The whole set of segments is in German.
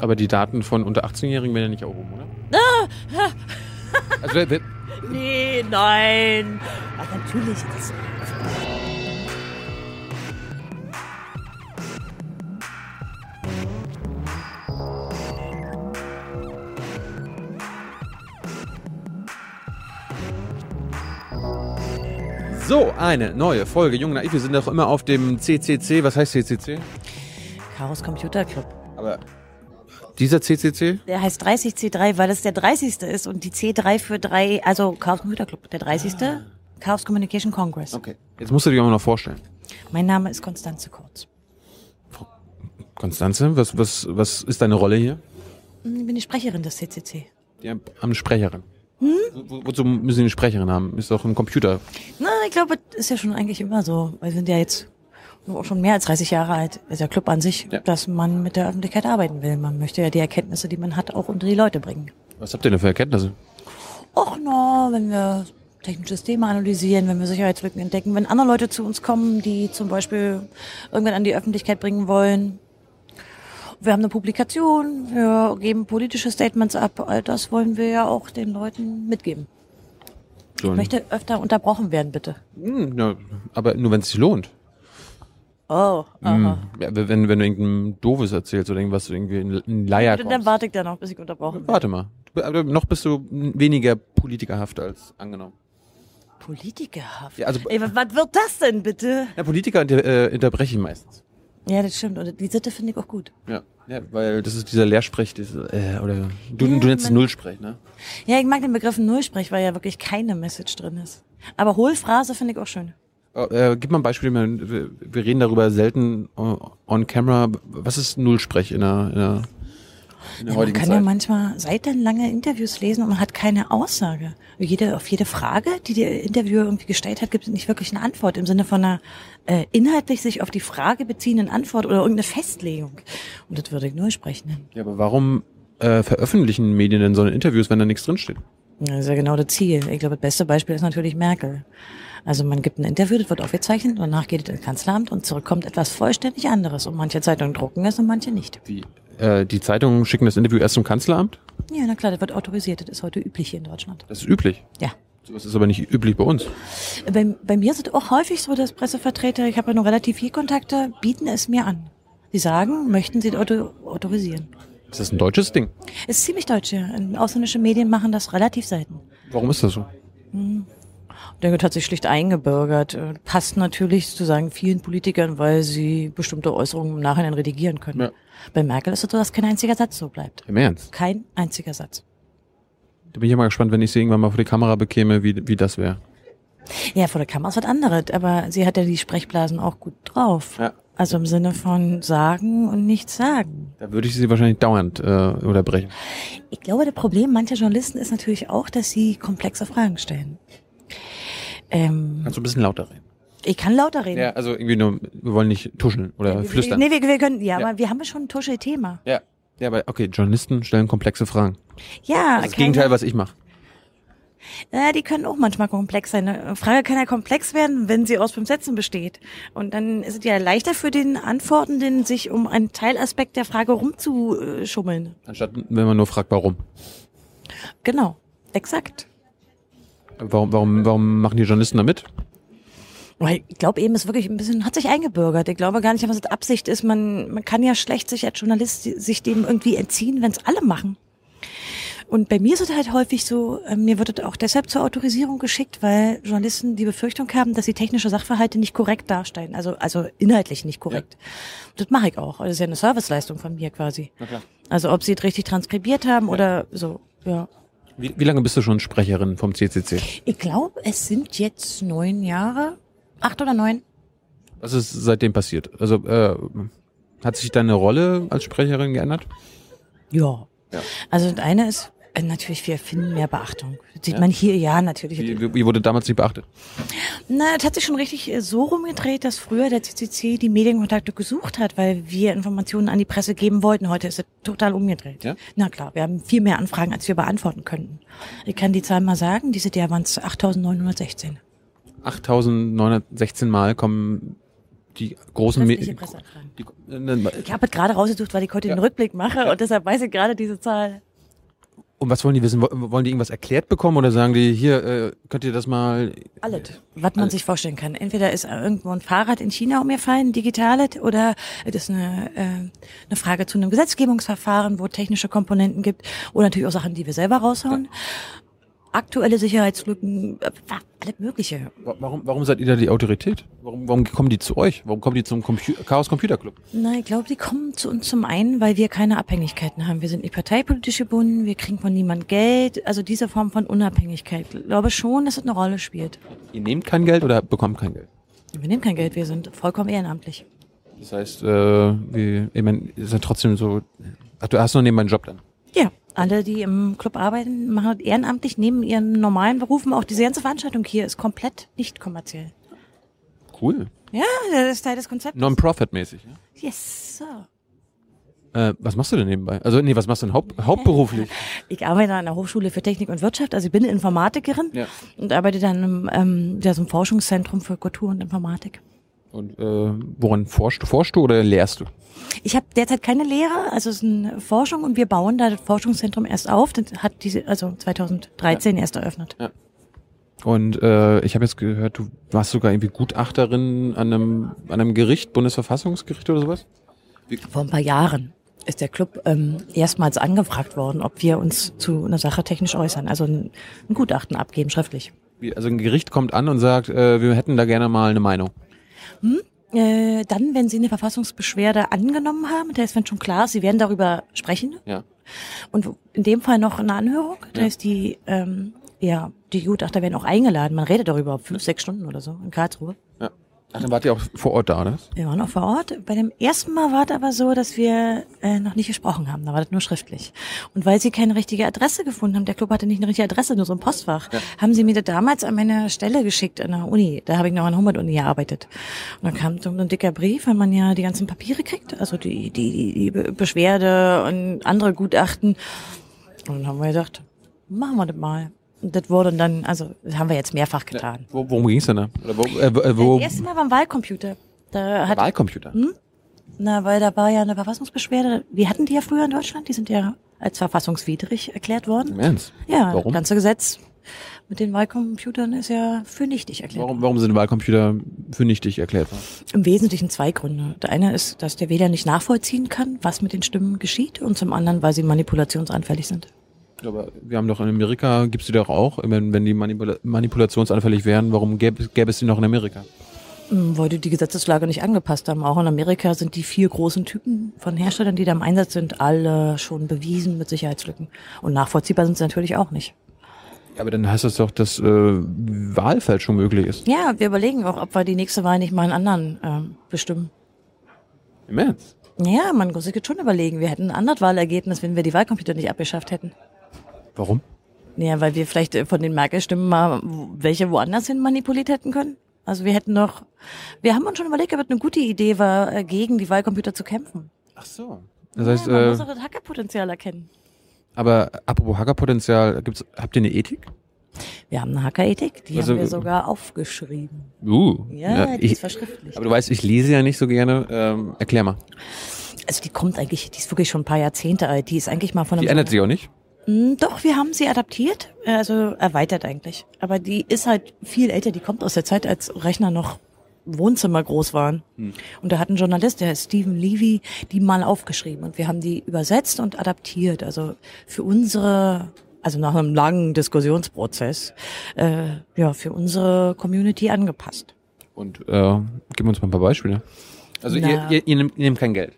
Aber die Daten von unter 18-Jährigen werden ja nicht erhoben, oder? also, wer, wer, Nee, nein. Ach, natürlich. Das so, eine neue Folge. Jung Naiv, wir sind doch immer auf dem CCC. Was heißt CCC? Chaos Computer Club. Aber dieser CCC? Der heißt 30C3, weil es der 30. ist und die C3 für drei, also Chaos Computer Club, der 30. Chaos Communication Congress. Okay. Jetzt musst du dich auch mal noch vorstellen. Mein Name ist Konstanze Kurz. Konstanze, was, was, was ist deine Rolle hier? Ich bin die Sprecherin des CCC. Die haben eine Sprecherin. Hm? Wo, wozu müssen die eine Sprecherin haben? Ist doch ein Computer. Na, ich glaube, das ist ja schon eigentlich immer so. Wir sind ja jetzt auch schon mehr als 30 Jahre alt. Ist der Club an sich, Ja. dass man mit der Öffentlichkeit arbeiten will. Man möchte ja die Erkenntnisse, die man hat, auch unter die Leute bringen. Was habt ihr denn für Erkenntnisse? Och no, wenn wir technische Systeme analysieren, wenn wir Sicherheitslücken entdecken, wenn andere Leute zu uns kommen, die zum Beispiel irgendwann an die Öffentlichkeit bringen wollen. Wir haben eine Publikation, wir geben politische Statements ab, all das wollen wir ja auch den Leuten mitgeben. Ich möchte öfter unterbrochen werden, bitte. Hm, ja, aber nur wenn es sich lohnt. Oh, aha. Hm, Ja, wenn, wenn du irgendein Doofes erzählst oder irgendwas, irgendwie ein, Leier Dann kommst. warte ich da noch, bis ich unterbrochen werde. Warte mal. Aber Noch bist du weniger politikerhaft als angenommen. Politikerhaft. Ja, also- Ey, was, was wird das denn bitte? Ja, Politiker inter, äh, unterbrechen meistens. Ja, das stimmt. Und die Sitte finde ich auch gut. Ja. ja, weil das ist dieser Lehrsprech, diese, äh, oder du, Ja, du nennst es Nullsprech, ne? Ja, ich mag den Begriff Nullsprech, weil ja wirklich keine Message drin ist. Aber Hohlphrase finde ich auch schön. Äh, gib mal ein Beispiel, wir, wir- reden darüber selten äh, on camera. Was ist Nullsprech in der, in der, in der Ja, man heutigen kann Zeit? ja manchmal seitenlange Interviews lesen und man hat keine Aussage. Jede, auf jede Frage, die der Interviewer irgendwie gestellt hat, gibt es nicht wirklich eine Antwort im Sinne von einer äh, inhaltlich sich auf die Frage beziehenden Antwort oder irgendeine Festlegung. Und das würde ich Nullsprech nennen. ja, aber warum äh, veröffentlichen Medien denn so eine Interviews, wenn da nichts drinsteht? Das ist ja genau das Ziel. Ich glaube, das beste Beispiel ist natürlich Merkel. Also man gibt ein Interview, das wird aufgezeichnet, danach geht es ins Kanzleramt und zurückkommt etwas vollständig anderes. Und manche Zeitungen drucken es und manche nicht. Die, äh, die Zeitungen schicken das Interview erst zum Kanzleramt? Ja, na klar, das wird autorisiert. Das ist heute üblich hier in Deutschland. Das ist üblich. Ja. Das ist aber nicht üblich bei uns. Bei, bei mir ist es auch häufig so, dass Pressevertreter, ich habe ja nur relativ viel Kontakte, bieten es mir an. Sie sagen, möchten sie auto autorisieren. Ist das ein deutsches Ding? Ist ziemlich deutsch, ja. Ausländische Medien machen das relativ selten. Warum ist das so? Ich das hat sich schlicht eingebürgert. Äh, Passt natürlich zu sagen vielen Politikern, weil sie bestimmte Äußerungen im Nachhinein redigieren können. Ja. Bei Merkel ist es so, dass kein einziger Satz so bleibt. Im Ernst? Kein einziger Satz. Da bin ich ja mal gespannt, wenn ich sie irgendwann mal vor die Kamera bekäme, wie, wie das wäre. Ja, vor der Kamera ist was anderes, aber sie hat ja die Sprechblasen auch gut drauf. Ja. Also im Sinne von sagen und nichts sagen. Da würde ich sie wahrscheinlich dauernd äh, unterbrechen. Ich glaube, das Problem mancher Journalisten ist natürlich auch, dass sie komplexe Fragen stellen. Ähm, Kannst du ein bisschen lauter reden? ich kann lauter reden. Ja, also irgendwie nur, wir wollen nicht tuscheln oder Wir- flüstern. Nee, wir, wir können, ja, Ja. aber wir haben ja schon ein Tusche-Thema. Ja. Ja, aber okay, Journalisten stellen komplexe Fragen. Ja, Das ist das Gegenteil, was ich mache. Ja, die können auch manchmal komplex sein. Eine Frage kann ja komplex werden, wenn sie aus fünf Sätzen besteht. Und dann ist es ja leichter für den Antwortenden, sich um einen Teilaspekt der Frage rumzuschummeln. Anstatt, wenn man nur fragt, warum. Genau, exakt. Warum, warum, warum machen die Journalisten da mit? Weil ich glaube eben, es wirklich ein bisschen, hat sich eingebürgert. Ich glaube gar nicht, was das Absicht ist. Man, man kann ja schlecht sich als Journalist sich dem irgendwie entziehen, wenn es alle machen. Und bei mir ist es halt häufig so, äh, mir wird es auch deshalb zur Autorisierung geschickt, weil Journalisten die Befürchtung haben, dass sie technische Sachverhalte nicht korrekt darstellen, also, also inhaltlich nicht korrekt. Und das mache ich auch. Das ist ja eine Serviceleistung von mir quasi. Also ob sie es richtig transkribiert haben oder so, ja. Wie, wie lange bist du schon Sprecherin vom CCC? Ich glaube, es sind jetzt neun Jahre, acht oder neun. Was ist seitdem passiert? Also, äh, hat sich deine Rolle als Sprecherin geändert? Ja. Ja. Also das eine ist, natürlich, wir finden mehr Beachtung. Das sieht Ja? man hier, ja, natürlich. Wie, wie- wurde damals nicht beachtet? Na, es hat sich schon richtig äh, so rumgedreht, dass früher der CCC die Medienkontakte gesucht hat, weil wir Informationen an die Presse geben wollten. Heute ist es total umgedreht. Ja? Na klar, wir haben viel mehr Anfragen, als wir beantworten könnten. Ich kann die Zahl mal sagen, dieses Jahr waren es 8.916. 8916 Mal kommen die großen Restliche Me- Presseanfragen. die, äh, Ich habe es gerade rausgesucht, weil ich heute den Rückblick mache und deshalb weiß ich gerade diese Zahl. Und was wollen die wissen? Wo- Wollen die irgendwas erklärt bekommen oder sagen die, hier, äh, könnt ihr das mal Alles, was man Alles. sich vorstellen kann. Entweder ist irgendwo ein Fahrrad in China umgefallen, digitales, oder es ist eine, äh, eine Frage zu einem Gesetzgebungsverfahren, wo technische Komponenten gibt, oder natürlich auch Sachen, die wir selber raushauen. Aktuelle Sicherheitslücken, äh, alles Mögliche. Wa- Warum, warum seid ihr da die Autorität? Warum, warum kommen die zu euch? Warum kommen die zum Compu Chaos Computer Club? Na, ich glaube, die kommen zu uns zum einen, weil wir keine Abhängigkeiten haben. Wir sind nicht parteipolitisch gebunden, wir kriegen von niemand Geld. Also diese Form von Unabhängigkeit. Ich glaube schon, dass es eine Rolle spielt. Ihr nehmt kein Geld oder bekommt kein Geld? Wir nehmen kein Geld, wir sind vollkommen ehrenamtlich. Das heißt, äh, wie, ich meine, ist ja trotzdem so, ach, du hast noch nebenbei einen Job dann. Ja, alle, die im Club arbeiten, machen das ehrenamtlich neben ihren normalen Berufen. Auch diese ganze Veranstaltung hier ist komplett nicht kommerziell. Cool. Ja, das ist Teil des Konzepts. Non-Profit-mäßig. Ne? Yes, sir. Äh, was machst du denn nebenbei? Also, nee, was machst du denn haupt, hauptberuflich? Ich arbeite an der Hochschule für Technik und Wirtschaft, also ich bin Informatikerin Ja. und arbeite dann im, ähm, ja, so einem Forschungszentrum für Kultur und Informatik. Und äh, woran forschst du? Forschst du oder lehrst du? Ich habe derzeit keine Lehre, also es ist eine Forschung und wir bauen da das Forschungszentrum erst auf. Das hat diese, also 2013 erst eröffnet. Und äh, ich habe jetzt gehört, du warst sogar irgendwie Gutachterin an einem, an einem Gericht, Bundesverfassungsgericht oder sowas? Vor ein paar Jahren ist der Club ähm, erstmals angefragt worden, ob wir uns zu einer Sache technisch äußern, also ein, ein Gutachten abgeben, schriftlich. Wie, also ein Gericht kommt an und sagt, äh, wir hätten da gerne mal eine Meinung. Äh, dann, wenn Sie eine Verfassungsbeschwerde angenommen haben, das heißt, wenn schon klar ist, Sie werden darüber sprechen Ja. und in dem Fall noch eine Anhörung, das Ja. heißt, die, ähm, ja, die Gutachter werden auch eingeladen, man redet darüber, fünf, sechs Stunden oder so in Karlsruhe. Ja. Ach, dann wart ihr auch vor Ort da, oder? Wir waren auch vor Ort. Bei dem ersten Mal war es aber so, dass wir äh, noch nicht gesprochen haben. Da war das nur schriftlich. Und weil sie keine richtige Adresse gefunden haben, der Club hatte nicht eine richtige Adresse, nur so ein Postfach, haben sie mir das damals an meine Stelle geschickt an der Uni. Da habe ich noch an der Humboldt-Uni gearbeitet. Und dann kam so ein dicker Brief, weil man ja die ganzen Papiere kriegt, also die, die, die Be- Beschwerde und andere Gutachten. Und dann haben wir gedacht, machen wir das mal. Das wurde dann, also das haben wir jetzt mehrfach getan. Wo, worum ging's denn da? Oder wo, äh, wo- äh, Das erste Mal beim Wahlcomputer. Da hat Wahlcomputer. na, weil da war ja eine Verfassungsbeschwerde. Wir hatten die ja früher in Deutschland, die sind ja als verfassungswidrig erklärt worden. Im Ernst? Ja, Warum? das ganze Gesetz mit den Wahlcomputern ist ja für nichtig erklärt. Warum, warum sind Wahlcomputer für nichtig erklärt worden? Im Wesentlichen zwei Gründe. Der eine ist, dass der Wähler nicht nachvollziehen kann, was mit den Stimmen geschieht, und zum anderen, weil sie manipulationsanfällig sind. Aber wir haben doch in Amerika, gibt's die doch auch, wenn, wenn die Manipula manipulationsanfällig wären, warum gäbe, gäbe es die noch in Amerika? Hm, Weil die die Gesetzeslage nicht angepasst haben. Auch in Amerika sind die vier großen Typen von Herstellern, die da im Einsatz sind, alle schon bewiesen mit Sicherheitslücken. Und nachvollziehbar sind sie natürlich auch nicht. Aber dann heißt das doch, dass äh, Wahlfälschung möglich ist. Ja, wir überlegen auch, ob wir die nächste Wahl nicht mal einen anderen ähm, bestimmen. Im Ernst? Ja, man muss sich jetzt schon überlegen. Wir hätten ein anderes Wahlergebnis, wenn wir die Wahlcomputer nicht abgeschafft hätten. Warum? Ja, weil wir vielleicht äh, von den Merkel-Stimmen mal welche woanders hin manipuliert hätten können. Also wir hätten noch, wir haben uns schon überlegt, ob es eine gute Idee war, äh, gegen die Wahlcomputer zu kämpfen. Ach so. Das heißt, ja, man äh, muss auch das Hackerpotenzial erkennen. aber apropos Hackerpotenzial, gibt's, habt ihr eine Ethik? Wir haben eine Hackerethik, die Also, haben wir äh, sogar aufgeschrieben. Uh. Ja, die ich, ist verschriftlicht. aber du weißt, ich lese ja nicht so gerne. Ähm, erklär mal. Also die kommt eigentlich, die ist wirklich schon ein paar Jahrzehnte alt. Die ist eigentlich mal von einem Die ändert sich auch nicht. Mm, Doch, wir haben sie adaptiert, äh, also erweitert eigentlich. Aber die ist halt viel älter, die kommt aus der Zeit, als Rechner noch Wohnzimmer groß waren. Und da hat ein Journalist, der Stephen Levy, die mal aufgeschrieben und wir haben die übersetzt und adaptiert. Also für unsere, also nach einem langen Diskussionsprozess, äh, ja, für unsere Community angepasst. Und äh, gib uns mal ein paar Beispiele. Also ihr, ihr, ihr, nehmt, ihr nehmt kein Geld.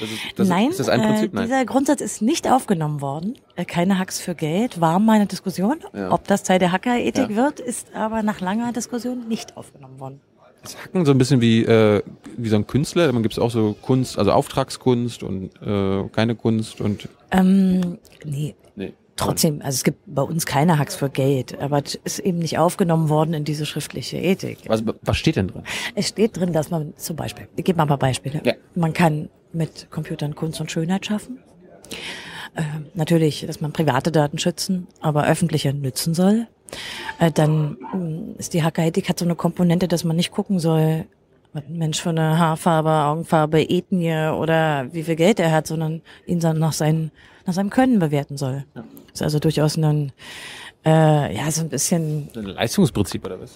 Das ist, das Nein, ist das ein Prinzip? Äh, Nein. dieser Grundsatz ist nicht aufgenommen worden. Äh, keine Hacks für Geld war mal eine Diskussion. Ja. Ob das Teil der Hackerethik Ja. wird, ist aber nach langer Diskussion nicht aufgenommen worden. Ist Hacken so ein bisschen wie, äh, wie so ein Künstler. Man gibt auch so Kunst, also Auftragskunst und äh, keine Kunst und Ähm, nee, nee. trotzdem, also es gibt bei uns keine Hacks für Geld, aber es ist eben nicht aufgenommen worden in diese schriftliche Ethik. Was, was steht denn drin? Es steht drin, dass man zum Beispiel, ich gebe mal ein paar Beispiele. Ja. Man kann mit Computern Kunst und Schönheit schaffen. Ähm, natürlich, dass man private Daten schützen, aber öffentliche nützen soll. Äh, dann mh, ist die Hackerethik hat so eine Komponente, dass man nicht gucken soll, was ein Mensch für eine Haarfarbe, Augenfarbe, Ethnie oder wie viel Geld er hat, sondern ihn dann nach, seinen, nach seinem Können bewerten soll. Ja. Das ist also durchaus ein, äh, ja, so ein bisschen... Ein Leistungsprinzip oder was?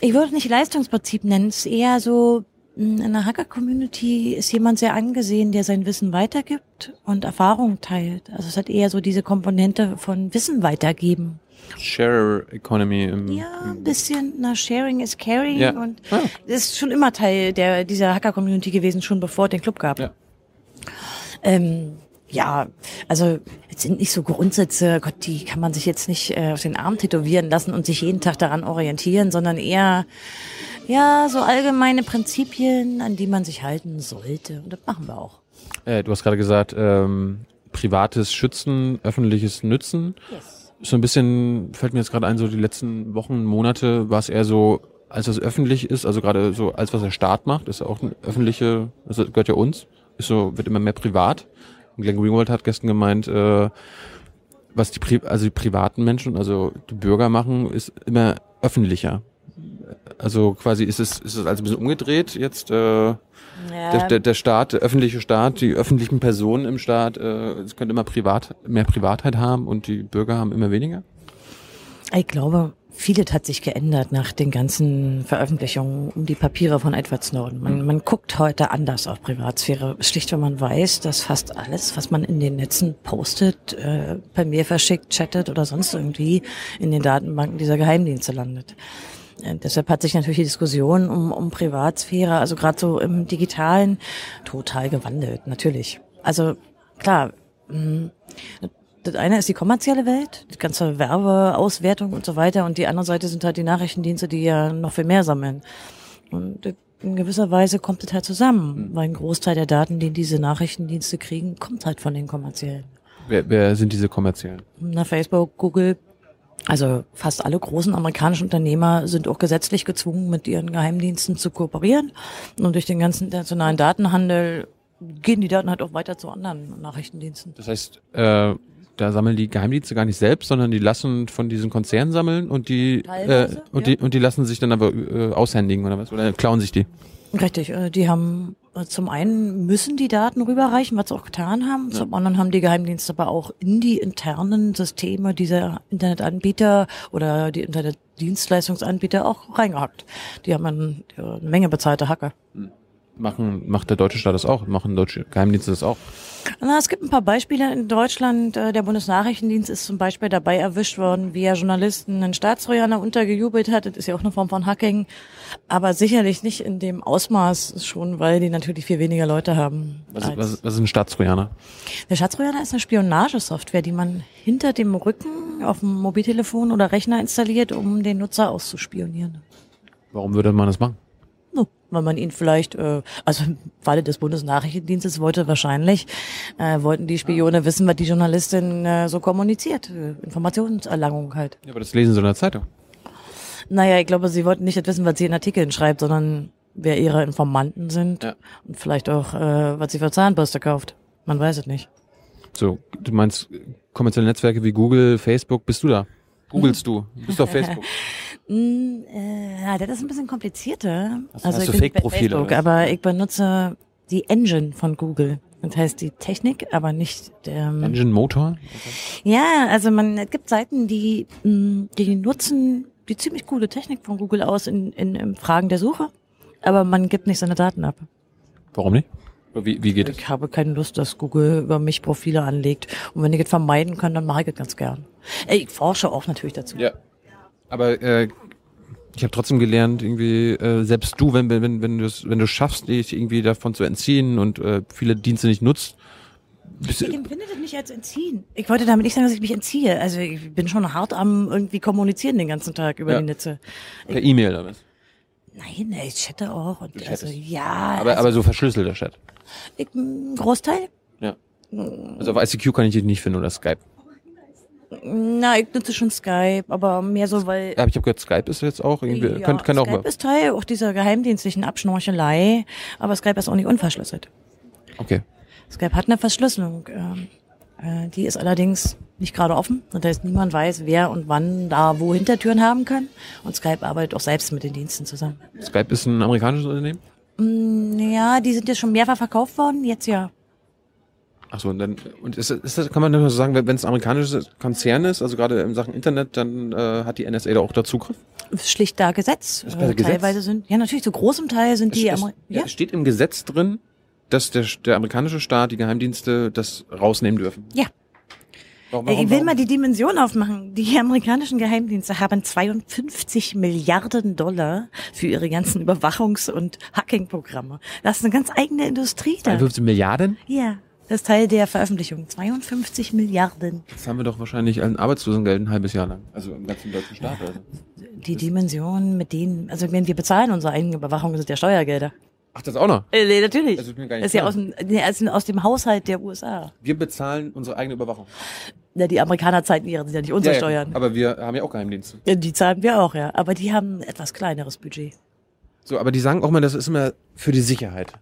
Ich würde nicht Leistungsprinzip nennen, es ist eher so, in der Hacker-Community ist jemand sehr angesehen, der sein Wissen weitergibt und Erfahrungen teilt. Also es hat eher so diese Komponente von Wissen weitergeben. Share Economy. Im, ja, ein bisschen. Na, Sharing is Caring ja. und ah. das ist schon immer Teil der dieser Hacker Community gewesen, schon bevor es den Club gab. Ja. Ähm, ja, also es sind nicht so Grundsätze, Gott, die kann man sich jetzt nicht äh, auf den Arm tätowieren lassen und sich jeden Tag daran orientieren, sondern eher ja so allgemeine Prinzipien, an die man sich halten sollte. Und das machen wir auch. Äh, du hast gerade gesagt, ähm, privates Schützen, öffentliches Nützen. Yes so ein bisschen, fällt mir jetzt gerade ein, so die letzten Wochen, Monate war es eher so, als es öffentlich ist, also gerade so, als was der Staat macht, ist ja auch eine öffentliche, das gehört ja uns, ist so, wird immer mehr privat. Und Glenn Greenwald hat gestern gemeint, äh, was die, Pri also die privaten Menschen, also die Bürger machen, ist immer öffentlicher. Also quasi ist es, ist es also ein bisschen umgedreht jetzt, äh, ja. Der, der, der Staat, der öffentliche Staat, die öffentlichen Personen im Staat, äh, es könnte immer privat, mehr Privatheit haben und die Bürger haben immer weniger? Ich glaube, vieles hat sich geändert nach den ganzen Veröffentlichungen um die Papiere von Edward Snowden. Man, hm. man guckt heute anders auf Privatsphäre, schlicht wenn man weiß, dass fast alles, was man in den Netzen postet, äh, per Mail verschickt, chattet oder sonst irgendwie in den Datenbanken dieser Geheimdienste landet. Äh, deshalb hat sich natürlich die Diskussion um, um Privatsphäre, also gerade so im digitalen, total gewandelt, natürlich. Also klar, mh, das eine ist die kommerzielle Welt, die ganze Werbeauswertung und so weiter, und die andere Seite sind halt die Nachrichtendienste, die ja noch viel mehr sammeln. Und in gewisser Weise kommt es halt zusammen, weil ein Großteil der Daten, die diese Nachrichtendienste kriegen, kommt halt von den kommerziellen. Wer, wer sind diese kommerziellen? Na, Facebook, Google, also fast alle großen amerikanischen Unternehmer sind auch gesetzlich gezwungen, mit ihren Geheimdiensten zu kooperieren. Und durch den ganzen internationalen Datenhandel gehen die Daten halt auch weiter zu anderen Nachrichtendiensten. Das heißt, äh, da sammeln die Geheimdienste gar nicht selbst, sondern die lassen von diesen Konzernen sammeln und die äh, und ja. die und die lassen sich dann aber äh, aushändigen oder was oder klauen sich die. Richtig, äh, die haben äh, zum einen müssen die Daten rüberreichen, was sie auch getan haben. Ja. Zum anderen haben die Geheimdienste aber auch in die internen Systeme dieser Internetanbieter oder die Internetdienstleistungsanbieter auch reingehackt. Die haben eine, eine Menge bezahlte Hacker. Hm. Machen, macht der deutsche Staat das auch? Machen deutsche Geheimdienste das auch? Na, es gibt ein paar Beispiele in Deutschland. Äh, der Bundesnachrichtendienst ist zum Beispiel dabei erwischt worden, wie er Journalisten einen Staatstrojaner untergejubelt hat. Das ist ja auch eine Form von Hacking. Aber sicherlich nicht in dem Ausmaß schon, weil die natürlich viel weniger Leute haben. Was, was, was ist ein Staatstrojaner? Der Staatstrojaner ist eine Spionagesoftware, die man hinter dem Rücken auf dem Mobiltelefon oder Rechner installiert, um den Nutzer auszuspionieren. Warum würde man das machen? Weil man ihn vielleicht, äh, also im Falle des Bundesnachrichtendienstes wollte wahrscheinlich, äh, wollten die Spione wissen, was die Journalistin äh, so kommuniziert. Äh, Informationserlangung halt. Ja, aber das lesen sie in der Zeitung. Naja, ich glaube, sie wollten nicht wissen, was sie in Artikeln schreibt, sondern wer ihre Informanten sind ja. und vielleicht auch, äh, was sie für Zahnbürste kauft. Man weiß es nicht. So, du meinst kommerzielle Netzwerke wie Google, Facebook, bist du da? Googlest du? Bist du auf Facebook? Mm, äh, ja, das ist ein bisschen komplizierter. Also, also hast du Fake-Profile? Aber ich benutze die Engine von Google. Das heißt die Technik, aber nicht der ähm, Engine Motor. Okay. Ja, also man es gibt Seiten, die mm, die nutzen die ziemlich coole Technik von Google aus in, in, in Fragen der Suche, aber man gibt nicht seine Daten ab. Warum nicht? Wie, wie geht ich es? Ich habe keine Lust, dass Google über mich Profile anlegt. Und wenn ich es vermeiden kann, dann mache ich es ganz gern. Ich forsche auch natürlich dazu. Ja. Aber äh, ich habe trotzdem gelernt, irgendwie, äh, selbst du, wenn, wenn, wenn du es wenn du schaffst, dich irgendwie davon zu entziehen und äh, viele Dienste nicht nutzt, ich empfinde das nicht als entziehen. Ich wollte damit nicht sagen, dass ich mich entziehe. Also ich bin schon hart am irgendwie kommunizieren den ganzen Tag über ja. die Netze. Per E-Mail oder was? Nein, ich chatte auch. Und also, ja. Aber, also, aber so verschlüsselter Chat. Ich, Großteil. Ja. Also auf ICQ kann ich dich nicht finden oder Skype. Na, ich nutze schon Skype, aber mehr so, weil. Ja, ich habe gehört, Skype ist jetzt auch irgendwie. Ja, kann, kann Skype auch ist Teil auch dieser geheimdienstlichen Abschnorchelei, aber Skype ist auch nicht unverschlüsselt. Okay. Skype hat eine Verschlüsselung. Ähm, Äh, die ist allerdings nicht gerade offen. Das heißt, niemand weiß, wer und wann da wo Hintertüren haben kann. Und Skype arbeitet auch selbst mit den Diensten zusammen. Skype ist ein amerikanisches Unternehmen? Mm, ja, die sind jetzt schon mehrfach verkauft worden, jetzt ja. Ach so, und dann und ist, ist das, kann man nur so sagen, wenn es ein amerikanisches Konzern ist, also gerade in Sachen Internet, dann äh, hat die NSA da auch da Zugriff? Schlicht da Gesetz. Ist Äh, Gesetz? Teilweise sind, ja natürlich, zu großem Teil sind die, es, Ameri ja. ja, es steht im Gesetz drin, dass der, der amerikanische Staat, die Geheimdienste das rausnehmen dürfen. ja. Warum, Äh, Ich will mal die Dimension aufmachen. Die amerikanischen Geheimdienste haben 52 Milliarden Dollar für ihre ganzen Überwachungs- und Hacking-Programme. Das ist eine ganz eigene Industrie da. 51 Milliarden? Ja, das ist Teil der Veröffentlichung. 52 Milliarden. Das haben wir doch wahrscheinlich an Arbeitslosengeld ein halbes Jahr lang. Also im ganzen deutschen Staat. Also. Die Dimension mit denen, also wenn wir bezahlen unsere eigene Überwachung, das sind ja Steuergelder. Ach, das auch noch? Äh, nee, natürlich. Das Das ist mir gar ist, nicht ja klar. aus dem, nee, also aus dem Haushalt der USA. Wir bezahlen unsere eigene Überwachung. Ja, die Amerikaner zahlen ihre, sind ja nicht unsere Ja, ja, Steuern. Aber wir haben ja auch Geheimdienste. Ja, die zahlen wir auch, ja. Aber die haben ein etwas kleineres Budget. So, aber die sagen auch mal, das ist immer für die Sicherheit.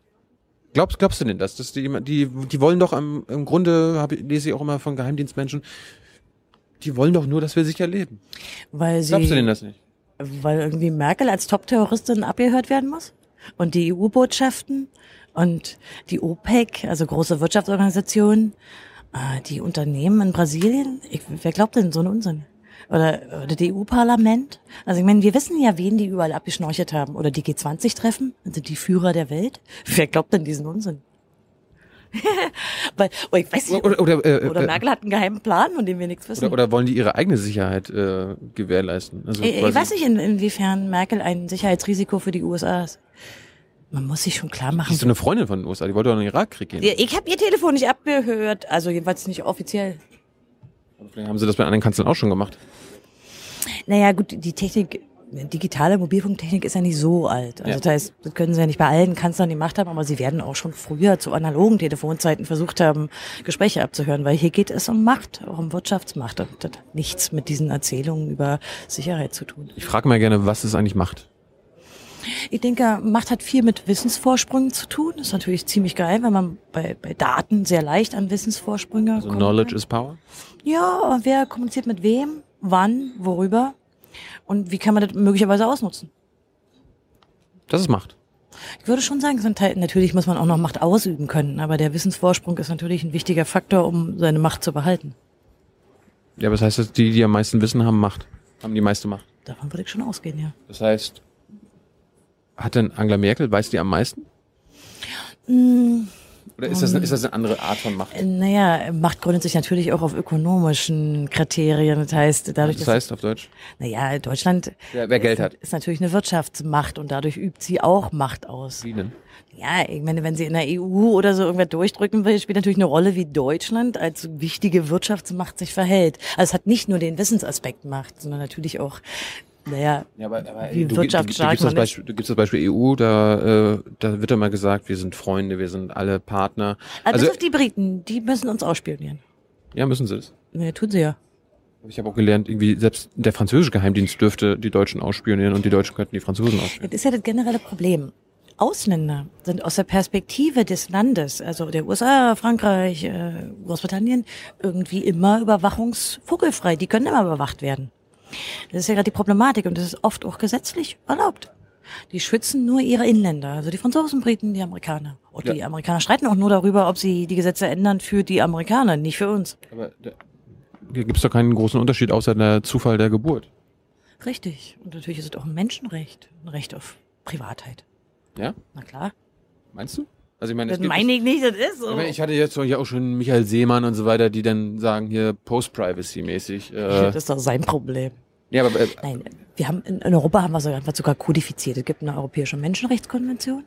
Glaubst, glaubst du denn das? Dass die, die, die wollen doch am, im Grunde, hab, lese ich auch immer von Geheimdienstmenschen, die wollen doch nur, dass wir sicher leben. Weil sie, Glaubst du denn das nicht? weil irgendwie Merkel als Top-Terroristin abgehört werden muss? Und die EU-Botschaften und die OPEC, also große Wirtschaftsorganisationen, äh, die Unternehmen in Brasilien, ich, wer glaubt denn so einen Unsinn? Oder, oder die EU-Parlament? Also ich meine, wir wissen ja, wen die überall abgeschnorchelt haben. Oder die G20-Treffen, also die Führer der Welt. Wer glaubt denn diesen Unsinn? Weil, oh, ich weiß nicht, Oder, oder, äh, oder äh, Merkel hat einen geheimen Plan, von dem wir nichts wissen. oder, oder wollen die ihre eigene Sicherheit äh, gewährleisten? Also Ich, ich weiß nicht, in, inwiefern Merkel ein Sicherheitsrisiko für die USA ist. Man muss sich schon klar Die machen. ist so eine Freundin von den USA, die wollte doch in den Irakkrieg gehen. Ja, ich habe ihr Telefon nicht abgehört, also jedenfalls nicht offiziell. Vielleicht haben sie das bei anderen Kanzlern auch schon gemacht. Naja, gut, die Technik, digitale Mobilfunktechnik ist ja nicht so alt. Also Ja. das heißt, das können sie ja nicht bei allen Kanzlern gemacht haben, aber sie werden auch schon früher zu analogen Telefonzeiten versucht haben, Gespräche abzuhören, weil hier geht es um Macht, auch um Wirtschaftsmacht und das hat nichts mit diesen Erzählungen über Sicherheit zu tun. Ich frage mal gerne, was es eigentlich macht. Ich denke, Macht hat viel mit Wissensvorsprüngen zu tun. ist natürlich ziemlich geil, wenn man bei, bei Daten sehr leicht an Wissensvorsprünge Also kommt. Knowledge is Power. Ja, aber wer kommuniziert mit wem, wann, worüber und wie kann man das möglicherweise ausnutzen? Das ist Macht. Ich würde schon sagen, Teil, natürlich muss man auch noch Macht ausüben können, aber der Wissensvorsprung ist natürlich ein wichtiger Faktor, um seine Macht zu behalten. Ja, aber das heißt, dass die, die am meisten Wissen haben, Macht. Haben die meiste Macht. Davon würde ich schon ausgehen, ja. Das heißt, hat denn Angela Merkel, weiß die am meisten? Oder ist das, ist das eine andere Art von Macht? Naja, Macht gründet sich natürlich auch auf ökonomischen Kriterien. Das heißt, dadurch, Das dass, heißt auf Deutsch? naja, Deutschland Wer, wer Geld hat. ist natürlich eine Wirtschaftsmacht und dadurch übt sie auch Macht aus. Wie denn? Ja, ich meine, wenn sie in der EU oder so irgendwas durchdrücken will, spielt natürlich eine Rolle, wie Deutschland als wichtige Wirtschaftsmacht sich verhält. Also es hat nicht nur den Wissensaspekt Macht, sondern natürlich auch, naja, Ja, aber, aber Wie du, du, du, wirtschaftsstark gibst das. Beispiel, du gibst das Beispiel EU, da, äh, da wird immer gesagt, wir sind Freunde, wir sind alle Partner. also, Also, bis auf die Briten, die müssen uns ausspionieren. ja, müssen sie das. Ja, tun sie ja. Ich habe auch gelernt, irgendwie selbst der französische Geheimdienst dürfte die Deutschen ausspionieren und die Deutschen könnten die Franzosen ausspionieren. Das ist ja das generelle Problem. Ausländer sind aus der Perspektive des Landes, also der USA, Frankreich, äh, Großbritannien, irgendwie immer überwachungsvogelfrei. Die können immer überwacht werden. Das ist ja gerade die Problematik und das ist oft auch gesetzlich erlaubt. Die schützen nur ihre Inländer, also die Franzosen, Briten, die Amerikaner. Und die Ja. Amerikaner streiten auch nur darüber, ob sie die Gesetze ändern für die Amerikaner, nicht für uns. Aber da gibt es doch keinen großen Unterschied außer der Zufall der Geburt. Richtig. Und natürlich ist es auch ein Menschenrecht, ein Recht auf Privatheit. Ja? Na klar. Meinst du? Also ich meine, Das meine ich nicht, das ist so. Ich hatte jetzt auch schon Michael Seemann und so weiter, die dann sagen hier Post-Privacy-mäßig. Äh, das ist doch sein Problem. ja, aber äh, Nein, wir haben in, in Europa haben wir so einfach sogar kodifiziert. Es gibt eine europäische Menschenrechtskonvention.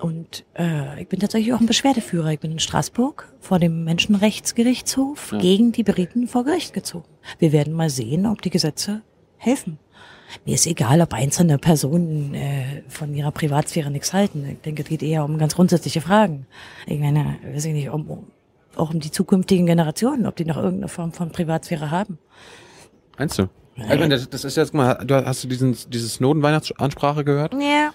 Und äh, ich bin tatsächlich auch ein Beschwerdeführer. Ich bin in Straßburg vor dem Menschenrechtsgerichtshof Ja. gegen die Briten vor Gericht gezogen. Wir werden mal sehen, ob die Gesetze helfen. Mir ist egal, ob einzelne Personen äh, von ihrer Privatsphäre nichts halten. Ich denke, es geht eher um ganz grundsätzliche Fragen. Ich meine, weiß ich nicht, um, um, auch um die zukünftigen Generationen, ob die noch irgendeine Form von Privatsphäre haben. meinst du? Ich meine, das, das ist jetzt mal, du hast du diesen, diese Snowden-Weihnachtsansprache gehört? Ja.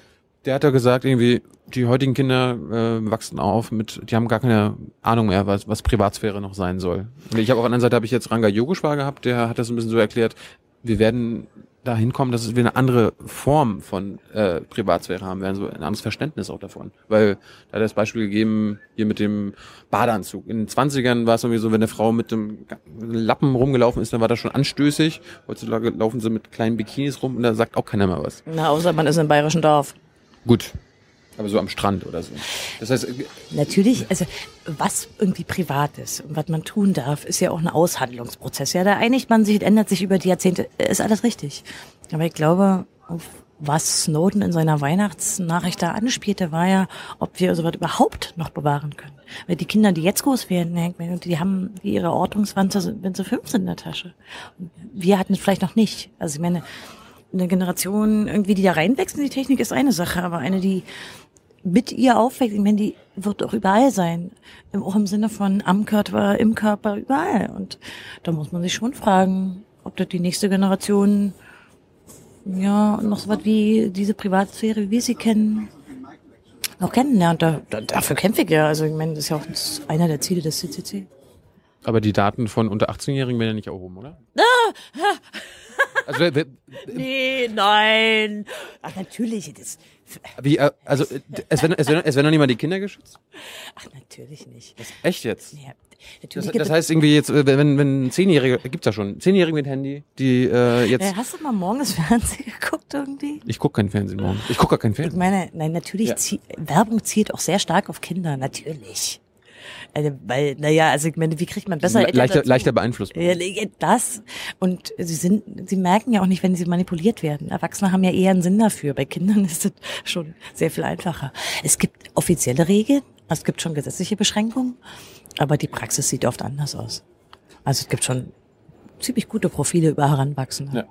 Der hat ja gesagt, irgendwie, die heutigen Kinder äh, wachsen auf mit, die haben gar keine Ahnung mehr, was, was Privatsphäre noch sein soll. Und ich habe auf der anderen Seite habe ich jetzt Ranga Yogeshwar gehabt, der hat das ein bisschen so erklärt, wir werden da hinkommen, dass wir eine andere Form von äh, Privatsphäre haben werden, so ein anderes Verständnis auch davon. Weil da hat er das Beispiel gegeben, hier mit dem Badeanzug. In den 20ern war es irgendwie so, wenn eine Frau mit einem Lappen rumgelaufen ist, dann war das schon anstößig. Heutzutage laufen sie mit kleinen Bikinis rum und da sagt auch keiner mehr was. Na, außer man ist im bayerischen Dorf. Gut. Aber so am Strand oder so. Das heißt, äh, Natürlich, also was irgendwie privat ist und was man tun darf, ist ja auch ein Aushandlungsprozess. Ja, da einigt man sich, ändert sich über die Jahrzehnte, ist alles richtig. Aber ich glaube, auf was Snowden in seiner Weihnachtsnachricht da anspielte, war ja, ob wir sowas überhaupt noch bewahren können. Weil die Kinder, die jetzt groß werden, die haben ihre Ortungswand, wenn sie fünf sind in der Tasche. Wir hatten es vielleicht noch nicht. Also ich meine, eine Generation irgendwie, die da reinwächst in die Technik, ist eine Sache, aber eine, die mit ihr aufwächst, ich meine, die wird auch überall sein. Auch im Sinne von am Körper, im Körper, überall. Und da muss man sich schon fragen, ob das die nächste Generation ja noch so was wie diese Privatsphäre, wie wir sie kennen, noch kennenlernt. Da, da, dafür kämpfe ich ja. Also ich meine, das ist ja auch einer der Ziele des CCC. aber die Daten von unter 18-Jährigen werden ja nicht erhoben, oder? Also, wer- wer- Nee, nein. Ach, natürlich. Das, wie, äh, also äh, es werden, es, werden, es werden noch nicht mal die Kinder geschützt? ach, natürlich nicht. Echt jetzt? Ja, Das, das heißt irgendwie jetzt, äh, wenn, wenn ein Zehnjähriger, gibt's ja schon, Zehnjährige mit Handy, die äh, jetzt, hast du mal morgens Fernsehen geguckt irgendwie? ich guck kein Fernsehen morgen. Ich guck gar kein Ich Fernsehen. meine, nein, natürlich Ja. zie Werbung zielt auch sehr stark auf Kinder, natürlich. Also, weil, naja, also ich meine, wie kriegt man besser Le Eltern leichter, dazu? leichter beeinflussbar. Ja, das. Und sie sind, sie merken ja auch nicht, wenn sie manipuliert werden. Erwachsene haben ja eher einen Sinn dafür. Bei Kindern ist es schon sehr viel einfacher. Es gibt offizielle Regeln, es gibt schon gesetzliche Beschränkungen, aber die Praxis sieht oft anders aus. Also es gibt schon ziemlich gute Profile über Heranwachsende. Ja.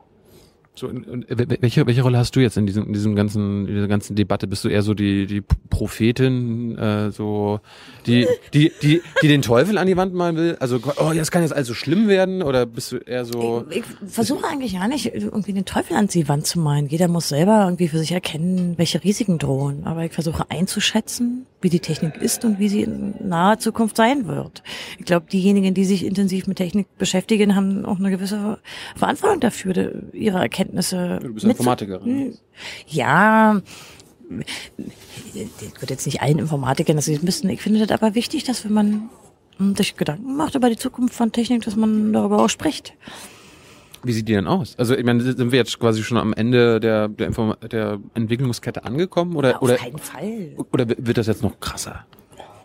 So, und, wel- welche, welche Rolle hast du jetzt in diesem, in diesem ganzen, in dieser ganzen Debatte? Bist du eher so die, die Prophetin, äh, so, die, die, die, die den Teufel an die Wand malen will? Also, oh, jetzt kann jetzt alles so schlimm werden? Oder bist du eher so, Ich versuche eigentlich gar nicht, irgendwie den Teufel an die Wand zu malen. Jeder muss selber irgendwie für sich erkennen, welche Risiken drohen. Aber ich versuche einzuschätzen, wie die Technik ist und wie sie in naher Zukunft sein wird. Ich glaube, diejenigen, die sich intensiv mit Technik beschäftigen, haben auch eine gewisse Verantwortung dafür, ihre Erkenntnisse du bist ja Informatikerin. Ja, ich würde jetzt nicht allen Informatikern das nicht müssen. Ich finde das aber wichtig, dass wenn man hm, sich Gedanken macht über die Zukunft von Technik, dass man darüber auch spricht. wie sieht die denn aus? Also, ich meine, sind wir jetzt quasi schon am Ende der, der, Inform der Entwicklungskette angekommen? Oder, Auf oder, keinen Fall. oder wird das jetzt noch krasser?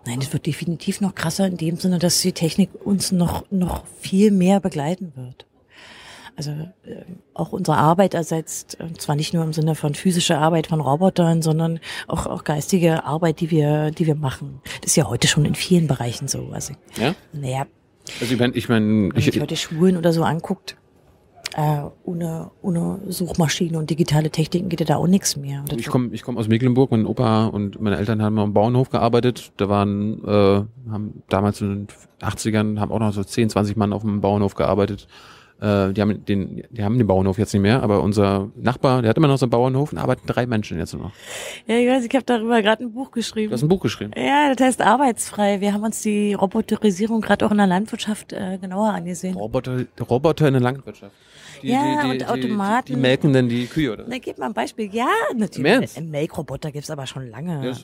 Nein, es wird definitiv noch krasser in dem Sinne, dass die Technik uns noch, noch viel mehr begleiten wird. Also ähm, auch unsere Arbeit ersetzt, äh, zwar nicht nur im Sinne von physischer Arbeit von Robotern, sondern auch, auch geistige Arbeit, die wir, die wir machen. Das ist ja heute schon in vielen Bereichen so. Also, Ja? naja, Also, ich meine, ich, mein, wenn ich, man sich heute Schulen oder so anguckt, äh, ohne, ohne Suchmaschinen und digitale Techniken geht ja da auch nichts mehr. Und das Ich komme ich komm aus Mecklenburg, mein Opa und meine Eltern haben am Bauernhof gearbeitet. Da waren, äh, haben damals in den 80ern, haben auch noch so 10, 20 Mann auf dem Bauernhof gearbeitet. Äh, die haben den, die haben den Bauernhof jetzt nicht mehr, aber unser Nachbar, der hat immer noch so einen Bauernhof und arbeiten drei Menschen jetzt noch. ja, ich weiß, ich habe darüber gerade ein Buch Du geschrieben. hast ein Buch geschrieben. Ja, das heißt arbeitsfrei. Wir haben uns die Roboterisierung gerade auch in der Landwirtschaft äh, genauer angesehen. Roboter, Roboter in der Landwirtschaft. Die, Ja, die, die, und Automaten. Die, die melken dann die Kühe, oder? Na, gib mal ein Beispiel. Ja, Im natürlich. Ein Make-Roboter gibt's aber schon lange. Das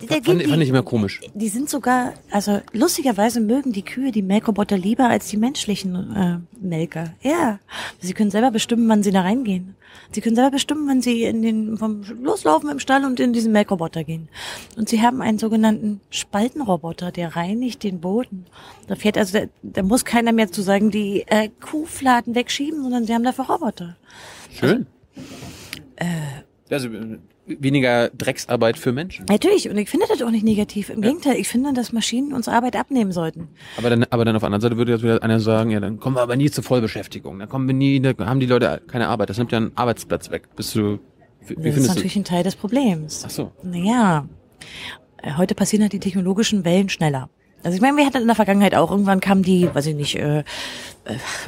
Der fand, fand die- ich immer komisch. Die sind sogar, also lustigerweise mögen die Kühe die Melkroboter lieber als die menschlichen äh, Melker. Ja, sie können selber bestimmen, wann sie da reingehen. Sie können selber bestimmen, wann sie in den vom loslaufen im Stall und in diesen Melkroboter gehen. Und sie haben einen sogenannten Spaltenroboter, der reinigt den Boden. Da fährt also, da, da muss keiner mehr zu sagen, die äh, Kuhfladen wegschieben, sondern sie haben dafür Roboter. Schön. also, äh, weniger Drecksarbeit für Menschen. Natürlich, und ich finde das auch nicht negativ. Im Gegenteil, ich finde, dass Maschinen uns Arbeit abnehmen sollten. Aber dann, aber dann auf der anderen Seite würde jetzt wieder einer sagen, ja, dann kommen wir aber nie zur Vollbeschäftigung. Dann kommen wir nie, dann haben die Leute keine Arbeit. Das nimmt ja einen Arbeitsplatz weg. Bist du, wie, Das ist natürlich du? ein Teil des Problems. Ach so. Naja, äh, heute passieren halt die technologischen Wellen schneller. Also ich meine, wir hatten in der Vergangenheit auch, irgendwann kam die, weiß ich nicht, äh, äh,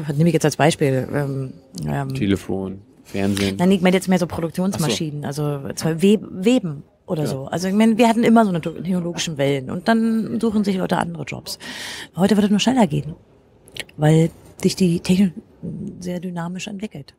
was nehme ich jetzt als Beispiel? Ähm, ähm, Telefon. Fernsehen. Nein, ich meine jetzt mehr so Produktionsmaschinen, also zwar Web Weben oder so. Also ich meine, wir hatten immer so eine technologischen Wellen und dann suchen sich Leute andere Jobs. Heute wird es nur schneller gehen, weil sich die Technik sehr dynamisch entwickelt.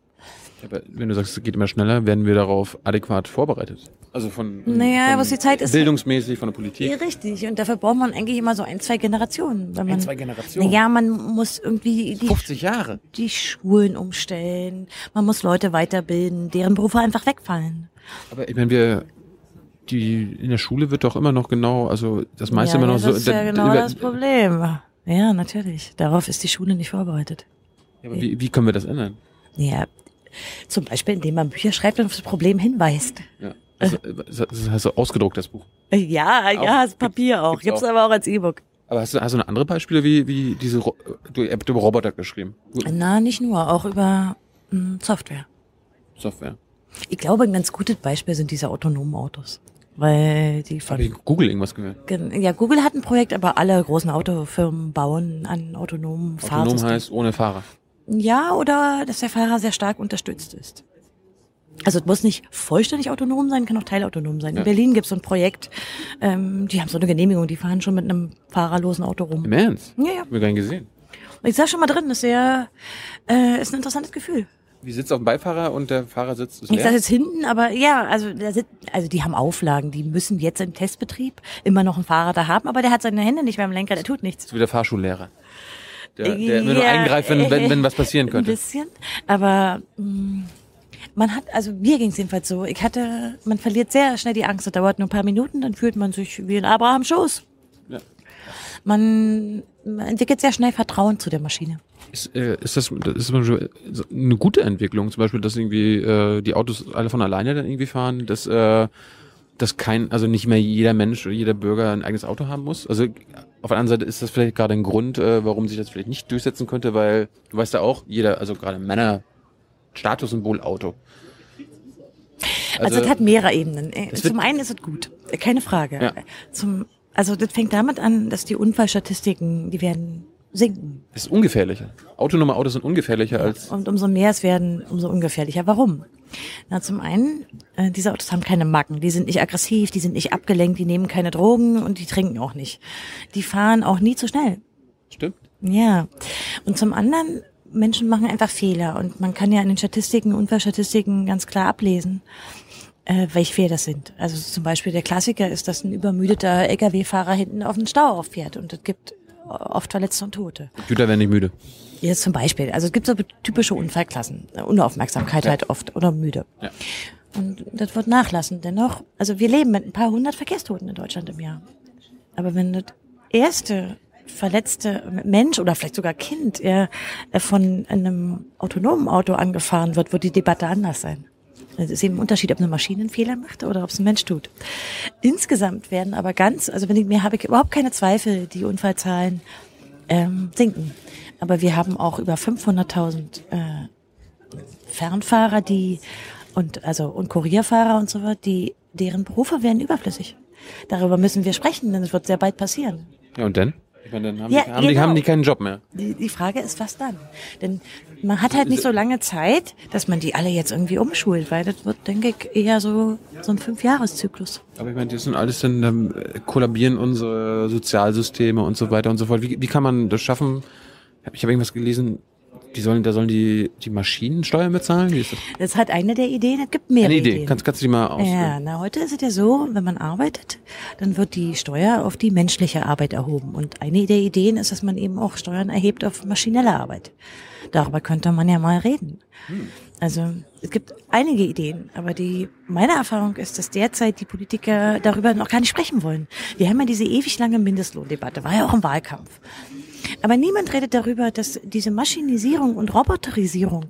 Aber wenn du sagst, es geht immer schneller, werden wir darauf adäquat vorbereitet? Also von, Naja, von was die Zeit ist- bildungsmäßig, von der Politik. Ja, richtig. Und dafür braucht man eigentlich immer so ein, zwei Generationen. Wenn man, Ein, zwei Generationen? Naja, man muss irgendwie die, 50 Jahre. die Schulen umstellen. Man muss Leute weiterbilden, deren Berufe einfach wegfallen. Aber ich meine, wir, die, in der Schule wird doch immer noch genau, also das meiste ja, immer noch das so. ist ja da- genau über- das Problem. Ja, natürlich. Darauf ist die Schule nicht vorbereitet. Ja, aber wie, wie können wir das ändern? Ja, zum Beispiel, indem man Bücher schreibt und auf das Problem hinweist. Ja. Also, das hast du ausgedruckt, das Buch. Ja, ja, das Papier auch. Gibt's Gibt's auch. aber auch als E-Book. Aber hast du, hast du noch andere Beispiele, wie, wie diese, du, ihr habt über Roboter geschrieben? Na, nicht nur, auch über mh, Software. Software. Ich glaube, ein ganz gutes Beispiel sind diese autonomen Autos. Weil die von Habe ich Google irgendwas gehört? Ja, Google hat ein Projekt, aber alle großen Autofirmen bauen an autonomen Autonom Fahrsystemen. heißt ohne Fahrer. Ja, oder dass der Fahrer sehr stark unterstützt ist. Also es muss nicht vollständig autonom sein, kann auch teilautonom sein. Ja. In Berlin gibt es so ein Projekt, ähm, die haben so eine Genehmigung, die fahren schon mit einem fahrerlosen Auto rum. Im Ernst? Ja, ja. Hab ich gar nicht gesehen. Ich sag schon mal drin, ist sehr, äh, ist ein interessantes Gefühl. Wie sitzt auf dem Beifahrer und der Fahrer sitzt ist Ich leer? sag jetzt hinten, aber ja, also, also die haben Auflagen, die müssen jetzt im Testbetrieb immer noch einen Fahrer da haben, aber der hat seine Hände nicht beim Lenker, der tut nichts. So wie der Fahrschullehrer. Der, der immer nur eingreift, wenn, wenn, wenn was passieren Ein könnte. bisschen, aber mh, man hat, also mir ging es jedenfalls so, ich hatte, man verliert sehr schnell die Angst, das dauert nur ein paar Minuten, dann fühlt man sich wie in Abraham Schoß. Ja. Man, man entwickelt sehr schnell Vertrauen zu der Maschine. Ist, äh, ist das, das ist eine gute Entwicklung, zum Beispiel, dass irgendwie äh, die Autos alle von alleine dann irgendwie fahren, dass, äh, dass kein, also nicht mehr jeder Mensch oder jeder Bürger ein eigenes Auto haben muss. Also auf der anderen Seite ist das vielleicht gerade ein Grund, äh, warum sich das vielleicht nicht durchsetzen könnte, weil du weißt ja auch, jeder, also gerade Männer, Statussymbol Auto. Also, es hat mehrere Ebenen. Äh, Zum einen ist es gut, äh, keine Frage. Ja. Zum, also das fängt damit an, dass die Unfallstatistiken, die werden sinken. es ist ungefährlicher. Autonome Autos sind ungefährlicher als Und umso mehr es werden, umso ungefährlicher. Warum? Na, zum einen, äh, diese Autos haben keine Macken. Die sind nicht aggressiv, die sind nicht abgelenkt, die nehmen keine Drogen und die trinken auch nicht. Die fahren auch nie zu schnell. stimmt. Ja. Und zum anderen, Menschen machen einfach Fehler und man kann ja in den Statistiken, Unfallstatistiken ganz klar ablesen, äh, welche Fehler das sind. Also zum Beispiel der Klassiker ist, dass ein übermüdeter LKW-Fahrer hinten auf den Stau auffährt und es gibt oft Verletzte und Tote. Computer werden nicht müde. Jetzt zum Beispiel. Also es gibt so typische Unfallklassen. Unaufmerksamkeit halt oft oder müde. Ja. Und das wird nachlassen. Dennoch, also wir leben mit ein paar hundert Verkehrstoten in Deutschland im Jahr. Aber wenn das erste verletzte Mensch oder vielleicht sogar Kind er von einem autonomen Auto angefahren wird, wird die Debatte anders sein. Es ist eben ein Unterschied, ob eine Maschine einen Fehler macht oder ob es ein Mensch tut. Insgesamt werden aber ganz, also wenn ich mir habe ich überhaupt keine Zweifel, die Unfallzahlen ähm, sinken. Aber wir haben auch über 500.000 äh, Fernfahrer, die und also und Kurierfahrer und so weiter, die deren Berufe werden überflüssig. Darüber müssen wir sprechen, denn es wird sehr bald passieren. Ja, und dann? Ich meine, dann haben, Ja, die, haben, die, genau. haben die keinen Job mehr. Die, die Frage ist, was dann? Denn man hat halt nicht so lange Zeit, dass man die alle jetzt irgendwie umschult, weil das wird, denke ich, eher so, so ein Fünfjahreszyklus. Aber ich meine, das sind alles dann, dann kollabieren unsere Sozialsysteme und so weiter und so fort. Wie, wie kann man das schaffen? Ich habe irgendwas gelesen, die sollen, da sollen die, die Maschinen Steuern bezahlen? Wie ist das? Das ist halt eine der Ideen, es gibt mehrere Eine Idee. Ideen. Kannst, kannst du die mal Ja, ausführen? na, heute ist es ja so, wenn man arbeitet, dann wird die Steuer auf die menschliche Arbeit erhoben. Und eine der Ideen ist, dass man eben auch Steuern erhebt auf maschinelle Arbeit. Darüber könnte man ja mal reden. Also, es gibt einige Ideen, aber die, meine Erfahrung ist, dass derzeit die Politiker darüber noch gar nicht sprechen wollen. Wir haben ja diese ewig lange Mindestlohndebatte, war ja auch im Wahlkampf. Aber niemand redet darüber, dass diese Maschinisierung und Roboterisierung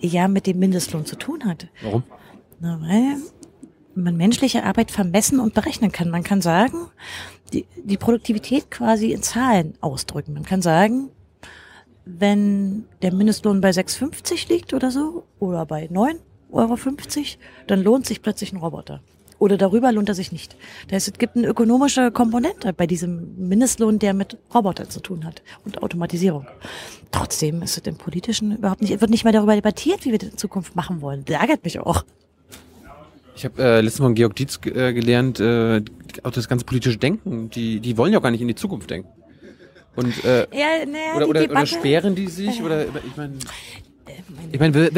ja mit dem Mindestlohn zu tun hat. Warum? Na, weil man menschliche Arbeit vermessen und berechnen kann. Man kann sagen, die, die Produktivität quasi in Zahlen ausdrücken. Man kann sagen, wenn der Mindestlohn bei 6,50 liegt oder so, oder bei 9,50 Euro, dann lohnt sich plötzlich ein Roboter. Oder darüber lohnt er sich nicht. Das heißt, es gibt eine ökonomische Komponente bei diesem Mindestlohn, der mit Robotern zu tun hat und Automatisierung. Trotzdem ist es im Politischen überhaupt nicht, wird nicht mehr darüber debattiert, wie wir das in Zukunft machen wollen. Das ärgert mich auch. Ich habe äh, letztes Mal von Georg Dietz äh, gelernt, äh, auch das ganze politische Denken, die, die wollen ja auch gar nicht in die Zukunft denken. Und äh, Ja, naja, oder, oder, oder sperren die sich oder ich meine Äh, ich meine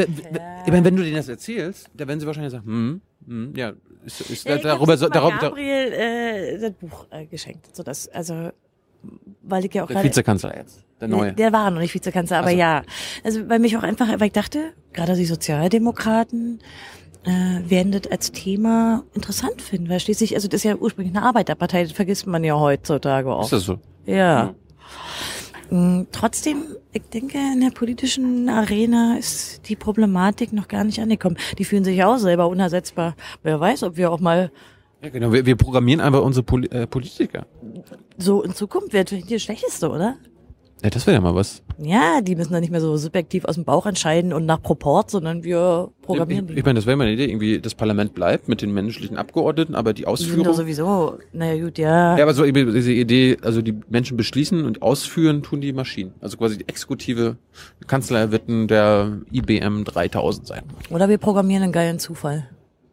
ich mein, wenn du denen das erzählst, da werden sie wahrscheinlich sagen, hm, hm ja, ist, ist Ja, ich darüber so, darüber, dar- Gabriel äh, das Buch äh, geschenkt, so dass also weil ich ja auch der Vizekanzler jetzt, der neue. Der war noch nicht Vizekanzler, aber so. ja. Also weil mich auch einfach, weil ich dachte, gerade die Sozialdemokraten äh, werden das als Thema interessant finden, weil schließlich, also das ist ja ursprünglich eine Arbeiterpartei, das vergisst man ja heutzutage auch. Ist das so? Ja. Mm, Trotzdem, ich denke, in der politischen Arena ist die Problematik noch gar nicht angekommen. Die fühlen sich ja auch selber unersetzbar. Wer weiß, ob wir auch mal Ja, genau. Wir, wir programmieren einfach unsere Poli äh, Politiker. so in Zukunft wird das Schlechteste, oder? Ja, das wäre ja mal was. Ja, die müssen dann nicht mehr so subjektiv aus dem Bauch entscheiden und nach Proport, sondern wir programmieren Ich, die. ich meine, das wäre meine Idee. Irgendwie das Parlament bleibt mit den menschlichen Abgeordneten, aber die Die sind Ausführung. sowieso, naja gut, ja. Ja, aber so diese Idee, also die Menschen beschließen und ausführen tun die Maschinen. Also quasi die exekutive Kanzler wird der IBM 3000 sein. Oder wir programmieren einen geilen Zufall.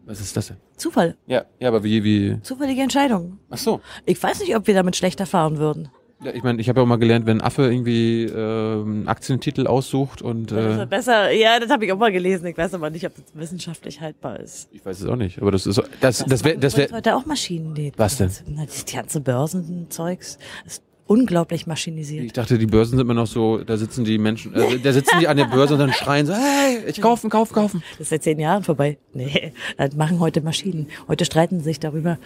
Was ist das denn? Zufall. Ja, ja, aber wie, wie, Zufällige Entscheidung. ach so. Ich weiß nicht, ob wir damit schlechter fahren würden. Ja, ich meine, ich habe ja auch mal gelernt, wenn ein Affe irgendwie äh, einen Aktientitel aussucht und Das äh, ist besser, ja, das habe ich auch mal gelesen. Ich weiß aber nicht, ob das wissenschaftlich haltbar ist. ich weiß es auch nicht, aber das ist so, das das wäre das wäre heute auch Maschinen. Die, Was denn? Das ganze Börsenzeugs ist unglaublich maschinisiert. ich dachte, die Börsen sind immer noch so, da sitzen die Menschen, äh, da sitzen die an der Börse und dann schreien so, hey, ich kaufen, kaufen, kaufen. Das ist seit zehn Jahren vorbei. Nee, das machen heute Maschinen. Heute streiten sie sich darüber,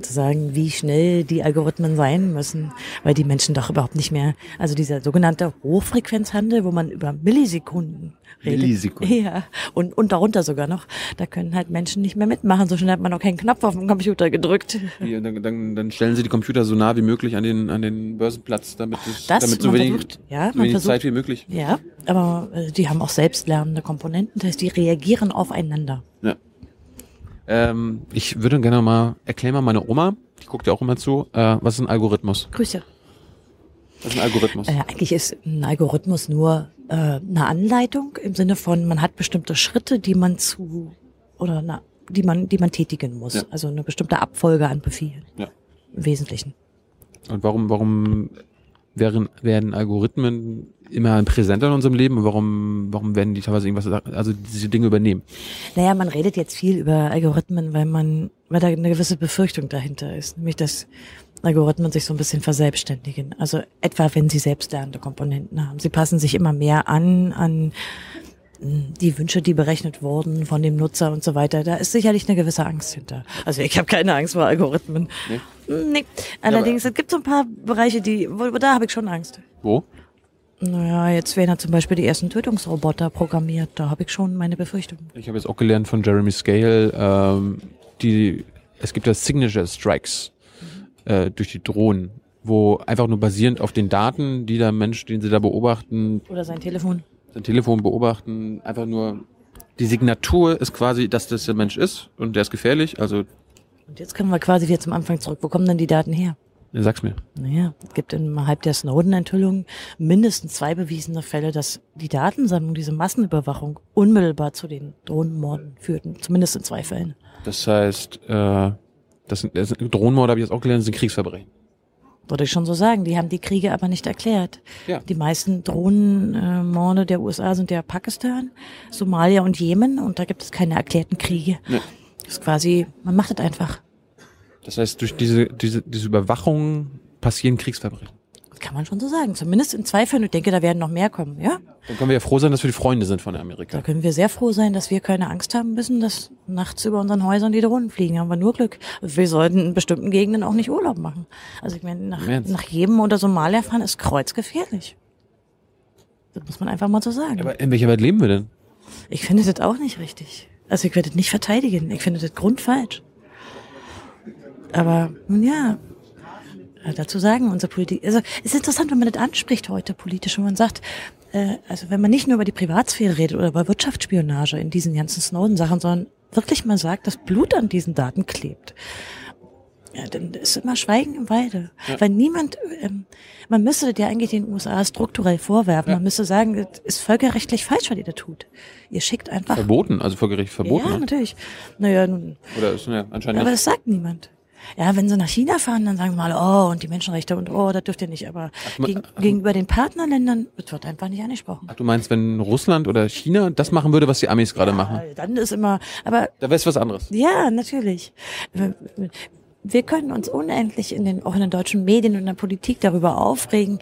zu sagen, wie schnell die Algorithmen sein müssen, weil die Menschen doch überhaupt nicht mehr, also dieser sogenannte Hochfrequenzhandel, wo man über Millisekunden redet. Millisekunden. Ja, und, und darunter sogar noch, da können halt Menschen nicht mehr mitmachen. So schnell hat man noch keinen Knopf auf dem Computer gedrückt. Die, dann, dann, dann stellen sie die Computer so nah wie möglich an den an den Börsenplatz, damit es, Das, damit so wenig, versucht- ja, so man wenig versucht- Zeit wie möglich. Ja, aber äh, die haben auch selbstlernende Komponenten, das heißt, die reagieren aufeinander. Ja. Ähm, ich würde gerne mal erklären mal meine Oma, die guckt ja auch immer zu, äh, was ist ein Algorithmus? Grüße. Was ist ein Algorithmus? Äh, eigentlich ist ein Algorithmus nur äh, eine Anleitung im Sinne von, man hat bestimmte Schritte, die man zu oder na, die man, die man tätigen muss. Ja. Also eine bestimmte Abfolge an Befehlen Ja. im Wesentlichen. Und warum, warum wären, werden Algorithmen immer präsenter in unserem Leben und warum, warum werden die teilweise irgendwas, also diese Dinge übernehmen? Naja, man redet jetzt viel über Algorithmen, weil man, weil da eine gewisse Befürchtung dahinter ist, nämlich dass Algorithmen sich so ein bisschen verselbstständigen. Also etwa, wenn sie selbstlernende Komponenten haben. Sie passen sich immer mehr an, an mh, die Wünsche, die berechnet wurden von dem Nutzer und so weiter. Da ist sicherlich eine gewisse Angst hinter. Also ich habe keine Angst vor Algorithmen. Nee? Nee. Allerdings, es gibt so ein paar Bereiche, die, wo, da habe ich schon Angst. Wo? Naja, jetzt werden ja zum Beispiel die ersten Tötungsroboter programmiert. Da habe ich schon meine Befürchtungen. Ich habe jetzt auch gelernt von Jeremy Scale, ähm, die, es gibt ja Signature Strikes äh, durch die Drohnen, wo einfach nur basierend auf den Daten, die der Mensch, den sie da beobachten, Oder sein Telefon. sein Telefon beobachten, einfach nur die Signatur ist quasi, dass das der Mensch ist und der ist gefährlich. Also, Und jetzt kommen wir quasi wieder zum Anfang zurück. Wo kommen denn die Daten her? Sag's mir. Naja, es gibt innerhalb der Snowden-Enthüllung mindestens zwei bewiesene Fälle, dass die Datensammlung, diese Massenüberwachung unmittelbar zu den Drohnenmorden führten. Zumindest in zwei Fällen. Das heißt, äh, das sind, das sind Drohnenmorde habe ich jetzt auch gelernt, das sind Kriegsverbrechen. Würde ich schon so sagen. Die haben die Kriege aber nicht erklärt. Ja. Die meisten Drohnenmorde der USA sind ja Pakistan, Somalia und Jemen und da gibt es keine erklärten Kriege. Nee. Das ist quasi, man macht es einfach. Das heißt, durch diese, diese, diese Überwachung passieren Kriegsverbrechen. Kann man schon so sagen. Zumindest in zwei Fällen. Ich denke, da werden noch mehr kommen, ja? Dann können wir ja froh sein, dass wir die Freunde sind von Da Amerika. können wir sehr froh sein, dass wir keine Angst haben müssen, dass nachts über unseren Häusern die Drohnen fliegen. Haben wir nur Glück. Wir sollten in bestimmten Gegenden auch nicht Urlaub machen. Also ich meine, nach, nach jedem oder Somalia fahren ist kreuzgefährlich. Das muss man einfach mal so sagen. Aber in welcher Welt leben wir denn? ich finde das auch nicht richtig. Also ich werde das nicht verteidigen. Ich finde das grundfalsch. Aber nun ja, äh, dazu sagen unsere Politik. Also es ist interessant, wenn man das anspricht heute politisch, wenn man sagt, äh, also wenn man nicht nur über die Privatsphäre redet oder über Wirtschaftsspionage in diesen ganzen Snowden-Sachen, sondern wirklich mal sagt, dass Blut an diesen Daten klebt. Ja, dann ist immer Schweigen im Walde. Ja. Weil niemand, ähm, man müsste ja eigentlich den USA strukturell vorwerfen. Ja. Man müsste sagen, es ist völkerrechtlich falsch, was ihr da tut. Ihr schickt einfach. Verboten, also völkerrechtlich verboten. Ja, ne? natürlich. Naja, nun. Oder ist, ja, anscheinend. Aber das sagt niemand. Ja, wenn sie nach China fahren, dann sagen sie mal, oh, und die Menschenrechte und oh, das dürft ihr nicht. Aber ach, gegen, ach, gegenüber den Partnerländern wird einfach nicht angesprochen. Ach, du meinst, wenn Russland oder China das machen würde, was die Amis gerade ja, machen? Dann ist immer, aber. Da wäre es was anderes. Ja, natürlich. Wir können uns unendlich in den, auch in den deutschen Medien und in der Politik darüber aufregen,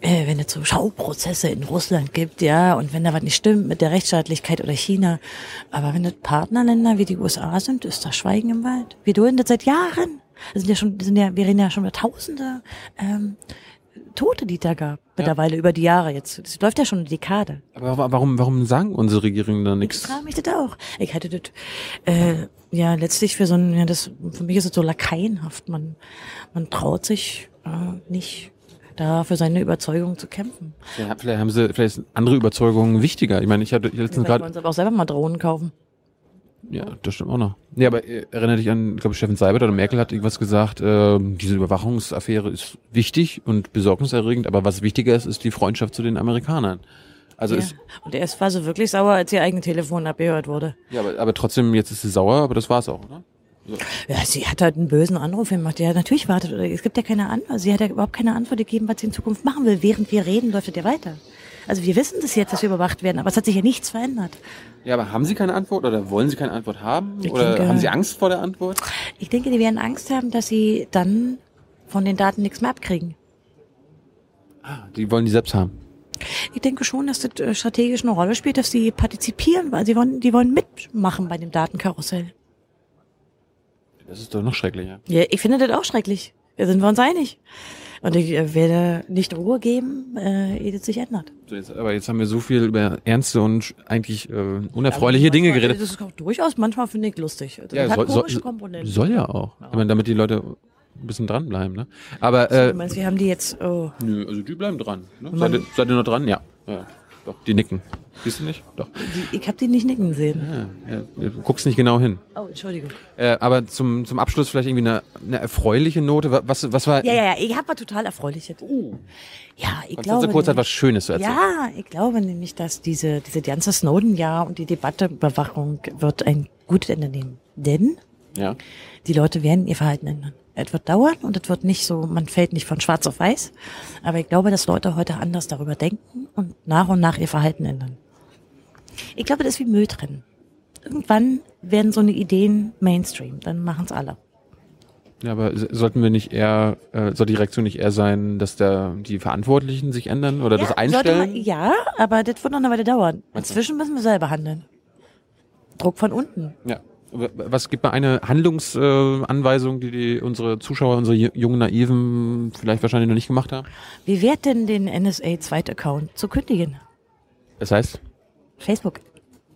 äh, wenn es so Schauprozesse in Russland gibt, ja, und wenn da was nicht stimmt mit der Rechtsstaatlichkeit oder China. Aber wenn das Partnerländer wie die USA sind, ist das Schweigen im Wald. Wir dulden das seit Jahren. Das sind ja schon, sind ja, wir reden ja schon über Tausende ähm, Tote, die da gab, mittlerweile ja. über die Jahre jetzt. Das läuft ja schon eine Dekade. Aber warum, warum sagen unsere Regierungen da nichts? Ich frage mich das auch. Ich hätte das, äh, ja, letztlich für so ein, ja, das, für mich ist es so lakaienhaft. Man, man traut sich äh, nicht da für seine Überzeugung zu kämpfen. Ja, vielleicht haben sie, vielleicht sind andere Überzeugungen wichtiger. Ich meine, ich hatte letztens gerade. wollen sie aber auch selber mal Drohnen kaufen. Ja, das stimmt auch noch. Nee, aber äh, erinnere dich an, ich glaube, Steffen Seibert oder Merkel hat irgendwas gesagt, äh, diese Überwachungsaffäre ist wichtig und besorgniserregend, aber was wichtiger ist, ist die Freundschaft zu den Amerikanern. Also ja. ist, und er ist war so wirklich sauer, als ihr eigene Telefon abgehört wurde. Ja, aber, aber trotzdem, jetzt ist sie sauer, aber das war's auch, oder? So. Ja, sie hat halt einen bösen Anruf gemacht. Ja, natürlich wartet. Es gibt ja keine Antwort. Sie hat ja überhaupt keine Antwort gegeben, was sie in Zukunft machen will. Während wir reden, läuft es ja weiter. Also wir wissen das jetzt, dass wir überwacht werden, aber es hat sich ja nichts verändert. Ja, aber haben Sie keine Antwort oder wollen Sie keine Antwort haben? Ich oder denke, haben Sie Angst vor der Antwort? Ich denke, die werden Angst haben, dass sie dann von den Daten nichts mehr abkriegen. Ah, die wollen die selbst haben. Ich denke schon, dass das äh, strategisch eine Rolle spielt, dass sie partizipieren, weil sie wollen, die wollen mitmachen bei dem Datenkarussell. Das ist doch noch schrecklicher. Ja, ich finde das auch schrecklich. Da sind wir uns einig. Und ich äh, werde nicht Ruhe geben, äh, ehe es sich ändert. So jetzt, aber jetzt haben wir so viel über ernste und eigentlich äh, unerfreuliche Dinge geredet. Das ist auch durchaus manchmal finde ich lustig. Das ja, soll, soll, soll ja auch. Ja. Ich meine, damit die Leute ein bisschen dranbleiben, ne? Aber äh, du meinst, wir haben die jetzt. Oh. Nö, also die bleiben dran. Ne? Seid, ihr, seid ihr noch dran? Ja. ja. Doch, die nicken. Siehst du nicht? Doch. Die, ich habe die nicht nicken sehen. Ja, ja, du guckst nicht genau hin. Oh, Entschuldigung. Äh, aber zum, zum Abschluss vielleicht irgendwie eine, eine erfreuliche Note. Was, was war. Ja, ja, ja, ich habe was total Erfreuliches. Uh. Ja, ich Kannst glaube. kurz etwas Schönes zu erzählen. Ja, ich glaube nämlich, dass diese, diese ganze Snowden-Jahr und die Debatteüberwachung wird ein gutes Ende nehmen. Denn ja. die Leute werden ihr Verhalten ändern. Es wird dauern und es wird nicht so, man fällt nicht von schwarz auf weiß. Aber ich glaube, dass Leute heute anders darüber denken und nach und nach ihr Verhalten ändern. Ich glaube, das ist wie Müll trennen. Irgendwann werden so eine Ideen Mainstream, dann machen es alle. Ja, aber sollten wir nicht eher, äh, soll die Reaktion nicht eher sein, dass da die Verantwortlichen sich ändern oder ja, das einstellen? Man, ja, aber das wird noch eine Weile dauern. Inzwischen müssen wir selber handeln. Druck von unten. Ja. Was gibt mal eine Handlungsanweisung, die, die unsere Zuschauer, unsere jungen Naiven vielleicht wahrscheinlich noch nicht gemacht haben? Wie wird denn den NSA-Zweit-Account zu kündigen? Das heißt? Facebook.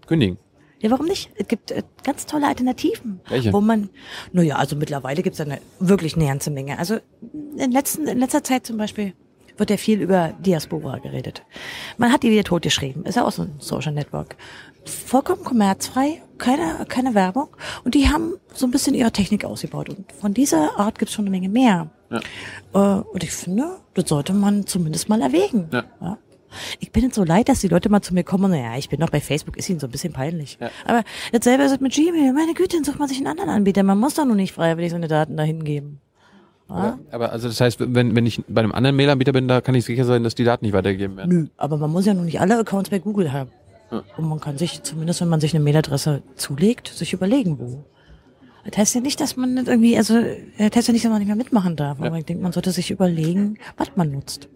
Kündigen. Ja, warum nicht? Es gibt äh, ganz tolle Alternativen. Welche? Wo man, naja, also mittlerweile gibt es eine wirklich eine ganze Menge. Also in, letzten, in letzter Zeit zum Beispiel wird ja viel über Diaspora geredet. Man hat die wieder totgeschrieben. Ist ja auch so ein Social Network. Vollkommen kommerzfrei, keine, keine Werbung. Und die haben so ein bisschen ihre Technik ausgebaut. Und von dieser Art gibt es schon eine Menge mehr. Ja. Äh, und ich finde, das sollte man zumindest mal erwägen. Ja. ja. Ich bin jetzt so leid, dass die Leute mal zu mir kommen und naja, ich bin noch bei Facebook, ist ihnen so ein bisschen peinlich. Ja. Aber jetzt selber ist es mit Gmail, meine Güte, dann sucht man sich einen anderen Anbieter. Man muss doch nur nicht freiwillig seine Daten dahin geben. Ja? Aber also das heißt, wenn, wenn ich bei einem anderen Mailanbieter bin, da kann ich sicher sein, dass die Daten nicht weitergegeben werden. Nö, aber man muss ja nun nicht alle Accounts bei Google haben. Und man kann sich, zumindest wenn man sich eine Mailadresse zulegt, sich überlegen, wo. Das heißt ja nicht, dass man nicht irgendwie, also, das heißt ja nicht, dass man nicht mehr mitmachen darf. Aber ich denke, man sollte sich überlegen, was man nutzt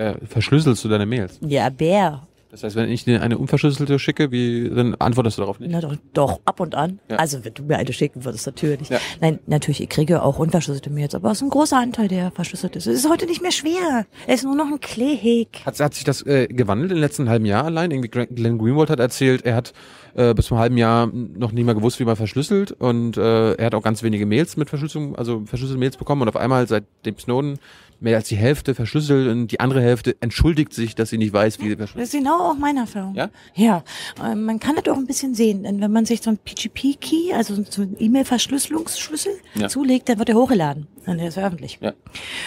äh, verschlüsselst du deine Mails? Ja, Bär. Das heißt, wenn ich dir eine unverschlüsselte schicke, wie, dann antwortest du darauf nicht? Na doch, doch ab und an. Ja. Also wenn du mir eine schicken würdest, natürlich. Ja. Nein, natürlich, ich kriege auch unverschlüsselte Mails, aber es ist ein großer Anteil, der verschlüsselt ist. Es ist heute nicht mehr schwer. Es ist nur noch ein Klick. Hat, hat sich das äh, gewandelt im letzten halben Jahr allein? Irgendwie Glenn Greenwald hat erzählt, er hat äh, bis zum halben Jahr noch nicht mal gewusst, wie man verschlüsselt und äh, er hat auch ganz wenige Mails mit Verschlüsselung, also verschlüsselte Mails bekommen und auf einmal seit dem Snowden mehr als die Hälfte verschlüsselt und die andere Hälfte entschuldigt sich, dass sie nicht weiß, wie sie verschlüsselt. Das ist genau auch meine Erfahrung. Ja? Ja. Ähm, Man kann das auch ein bisschen sehen, denn wenn man sich so ein PGP-Key, also so einen E-Mail-Verschlüsselungsschlüssel Ja. zulegt, dann wird der hochgeladen. Und der ist öffentlich. Ja.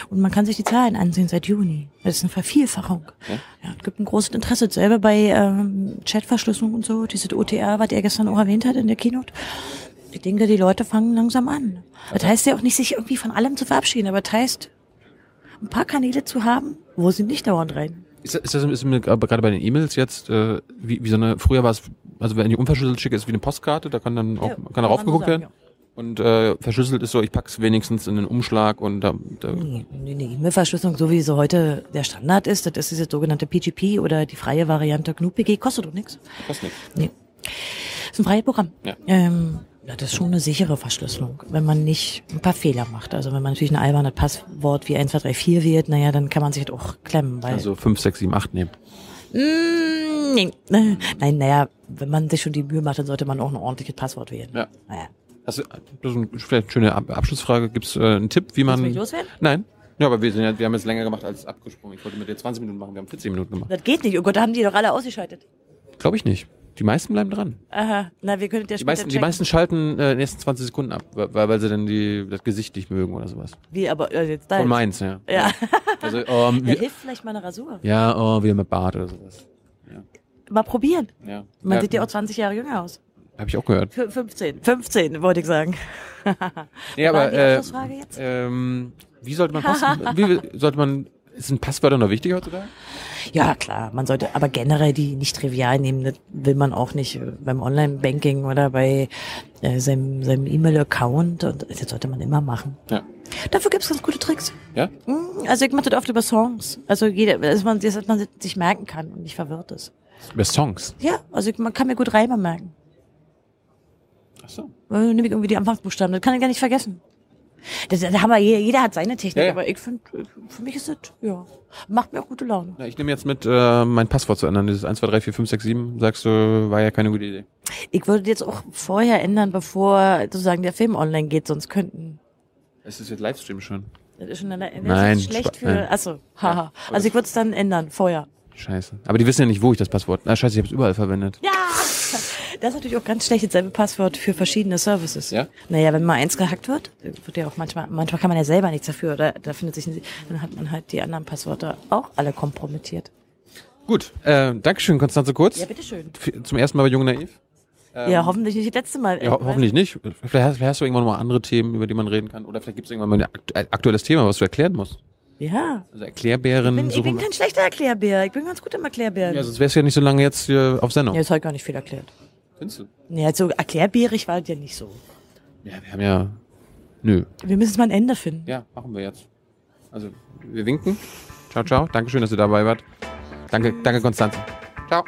Und man kann sich die Zahlen ansehen seit Juni. Das ist eine Vervielfachung. Ja. es gibt ein großes Interesse. Selber bei ähm, Chatverschlüsselung und so, diese OTR, was er gestern auch erwähnt hat in der Keynote. Ich denke, die Leute fangen langsam an. Das heißt ja auch nicht, sich irgendwie von allem zu verabschieden, aber das heißt, ein paar Kanäle zu haben, wo sie nicht dauernd rein. Ist, das- ist das ist mir gerade bei den E-Mails jetzt, äh, wie, wie so eine, früher war es, also wenn ich unverschlüsselt schicke, ist es wie eine Postkarte, da kann dann auch, Ja, kann darauf so geguckt sagen, werden. Und äh, verschlüsselt ist so, ich pack's wenigstens in den Umschlag und da, da Nee, nee, nee. E-Mail-Verschlüsselung, so wie sie heute der Standard ist, das ist diese sogenannte PGP oder die freie Variante GNU-PG, kostet doch nichts. kostet nichts. Nee. ist ein freies Programm. Ja. Ähm, ja, das ist schon eine sichere Verschlüsselung, wenn man nicht ein paar Fehler macht. Also wenn man natürlich ein albernes Passwort wie 1234 wählt, naja, dann kann man sich das auch klemmen, weil Also 5, 6, 7, 8 nehmen. Mm, nee. Nein, naja, wenn man sich schon die Mühe macht, dann sollte man auch ein ordentliches Passwort wählen. Ja. Naja. Hast du, das ist ein, vielleicht eine schöne Ab Abschlussfrage. Gibt's äh, einen Tipp, wie man. Du mich loswerden? Nein. Ja, aber wir sind ja, wir haben jetzt länger gemacht als abgesprungen. Ich wollte mit dir 20 Minuten machen, wir haben 14 Minuten gemacht. Das geht nicht. Oh Gott, da haben die doch alle ausgeschaltet. Glaube ich nicht. Die meisten bleiben dran. Aha, na, wir können ja Die meisten, die meisten schalten äh, in den nächsten 20 Sekunden ab, weil, weil sie dann die, das Gesicht nicht mögen oder sowas. Wie, aber äh, jetzt da. Von meins, ja. Ja. Also, ähm, wir, hilft vielleicht mal eine Rasur. ja, oh, wieder mit Bart oder sowas. Mal probieren. Ja. Man ja, sieht ja auch 20 Jahre jünger aus. Habe ich auch gehört. F 15. 15, wollte ich sagen. Nee, War aber äh, jetzt? ähm, wie sollte man passen? wie sollte man? Sind Passwörter noch wichtig heutzutage? Ja, klar. Man sollte aber generell die nicht trivial nehmen. Das will man auch nicht äh, beim Online-Banking oder bei äh, seinem, seinem E-Mail-Account. Und das sollte man immer machen. Ja. Dafür gibt's ganz gute Tricks. Ja? Hm, Also ich mache das oft über Songs. Also jeder, dass man, dass man sich merken kann und nicht verwirrt ist. Über Songs. Ja, also ich, man kann mir gut Reime merken. Ach so. Äh, Nehme ich irgendwie die Anfangsbuchstaben. Das kann ich gar nicht vergessen. Das, da haben wir, jeder, hat seine Technik, Ja, ja. aber ich finde, für mich ist das, ja, macht mir auch gute Laune. Ja, ich nehme jetzt mit, äh, mein Passwort zu ändern. Dieses 1, 2, 3, 4, 5, 6, 7, sagst du, war ja keine gute Idee. Ich würde jetzt auch vorher ändern, bevor sozusagen der Film online geht, sonst könnten. Es ist jetzt Livestream schon. Das ist schon eine, das Nein, ist schlecht für, nein. achso, haha. Also ich würde es dann ändern, vorher. Scheiße. Aber die wissen ja nicht, wo ich das Passwort. Na scheiße, ich habe es überall verwendet. Ja! Das ist natürlich auch ganz schlecht, dasselbe Passwort für verschiedene Services. Ja? Naja, wenn mal eins gehackt wird, wird ja auch manchmal, manchmal kann man ja selber nichts dafür, oder da findet sich, dann hat man halt die anderen Passwörter auch alle kompromittiert. Gut. Äh, Dankeschön, Konstanze Kurz. Ja, bitteschön. Zum ersten Mal bei Jung Naiv. ja, hoffentlich nicht das letzte Mal. Ja, ho hoffentlich nicht. Vielleicht hast, vielleicht hast du irgendwann noch mal andere Themen, über die man reden kann. Oder vielleicht gibt es irgendwann mal ein akt ein aktuelles Thema, was du erklären musst. Ja. Also Erklärbären. Ich bin, ich bin kein schlechter Erklärbär. Ich bin ganz gut im Erklärbären. ja, sonst wärst du ja nicht so lange jetzt auf Sendung. Ja, jetzt habe ich gar nicht viel erklärt. Findest du? Nee, also erklärbärig war das ja nicht so. Ja, wir haben ja. Nö. Wir müssen mal ein Ende finden. Ja, machen wir jetzt. Also, wir winken. Ciao, ciao. Dankeschön, dass ihr dabei wart. Danke, danke, Konstanze. Ciao.